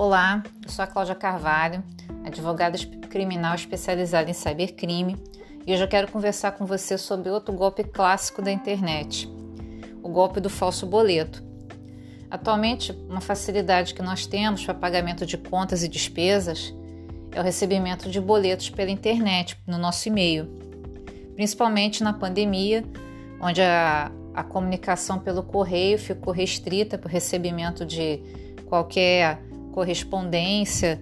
Olá, eu sou a Cláudia Carvalho, advogada criminal especializada em cybercrime, e hoje eu quero conversar com você sobre outro golpe clássico da internet, o golpe do falso boleto. Atualmente, uma facilidade que nós temos para pagamento de contas e despesas é o recebimento de boletos pela internet, no nosso e-mail, principalmente na pandemia, onde a, a comunicação pelo correio ficou restrita para o recebimento de qualquer correspondência,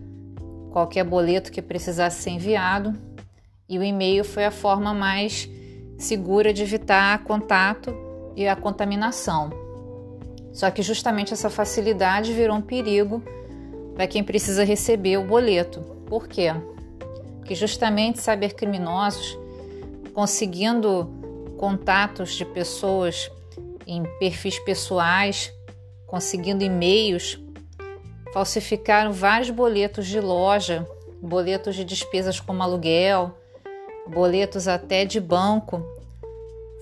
qualquer boleto que precisasse ser enviado, e o e-mail foi a forma mais segura de evitar contato e a contaminação. Só que justamente essa facilidade virou um perigo para quem precisa receber o boleto. Por quê? Porque justamente cybercriminosos conseguindo contatos de pessoas em perfis pessoais, conseguindo e-mails falsificaram vários boletos de loja, boletos de despesas como aluguel, boletos até de banco,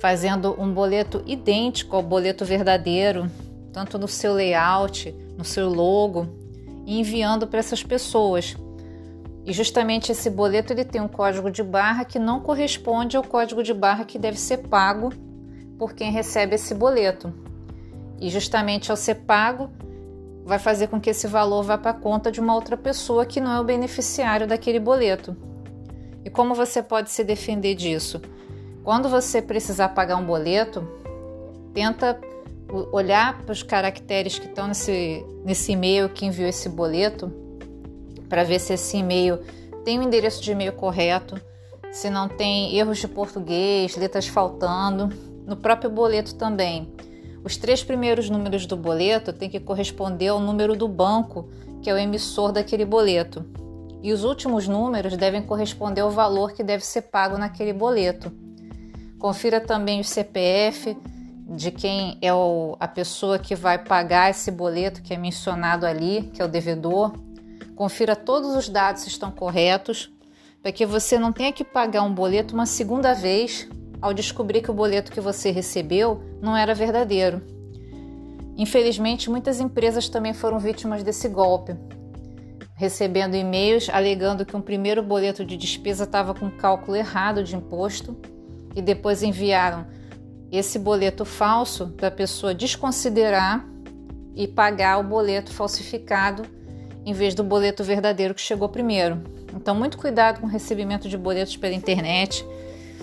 fazendo um boleto idêntico ao boleto verdadeiro, tanto no seu layout, no seu logo, e enviando para essas pessoas. E justamente esse boleto ele tem um código de barra que não corresponde ao código de barra que deve ser pago por quem recebe esse boleto. E justamente ao ser pago, vai fazer com que esse valor vá para a conta de uma outra pessoa que não é o beneficiário daquele boleto. E como você pode se defender disso? Quando você precisar pagar um boleto, tenta olhar para os caracteres que estão nesse, nesse e-mail que enviou esse boleto, para ver se esse e-mail tem o endereço de e-mail correto, se não tem erros de português, letras faltando. No próprio boleto também, os três primeiros números do boleto têm que corresponder ao número do banco, que é o emissor daquele boleto. E os últimos números devem corresponder ao valor que deve ser pago naquele boleto. Confira também o CPF de quem é o, a pessoa que vai pagar esse boleto que é mencionado ali, que é o devedor. Confira todos os dados se estão corretos, para que você não tenha que pagar um boleto uma segunda vez ao descobrir que o boleto que você recebeu não era verdadeiro. Infelizmente, muitas empresas também foram vítimas desse golpe, recebendo e-mails alegando que um primeiro boleto de despesa estava com cálculo errado de imposto e depois enviaram esse boleto falso para a pessoa desconsiderar e pagar o boleto falsificado em vez do boleto verdadeiro que chegou primeiro. Então, muito cuidado com o recebimento de boletos pela internet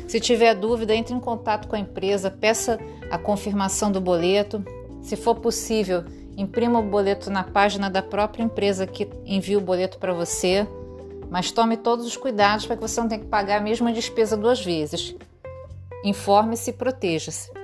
se tiver dúvida, entre em contato com a empresa, peça a confirmação do boleto. Se for possível, imprima o boleto na página da própria empresa que envia o boleto para você. Mas tome todos os cuidados para que você não tenha que pagar a mesma despesa duas vezes. Informe-se e proteja-se.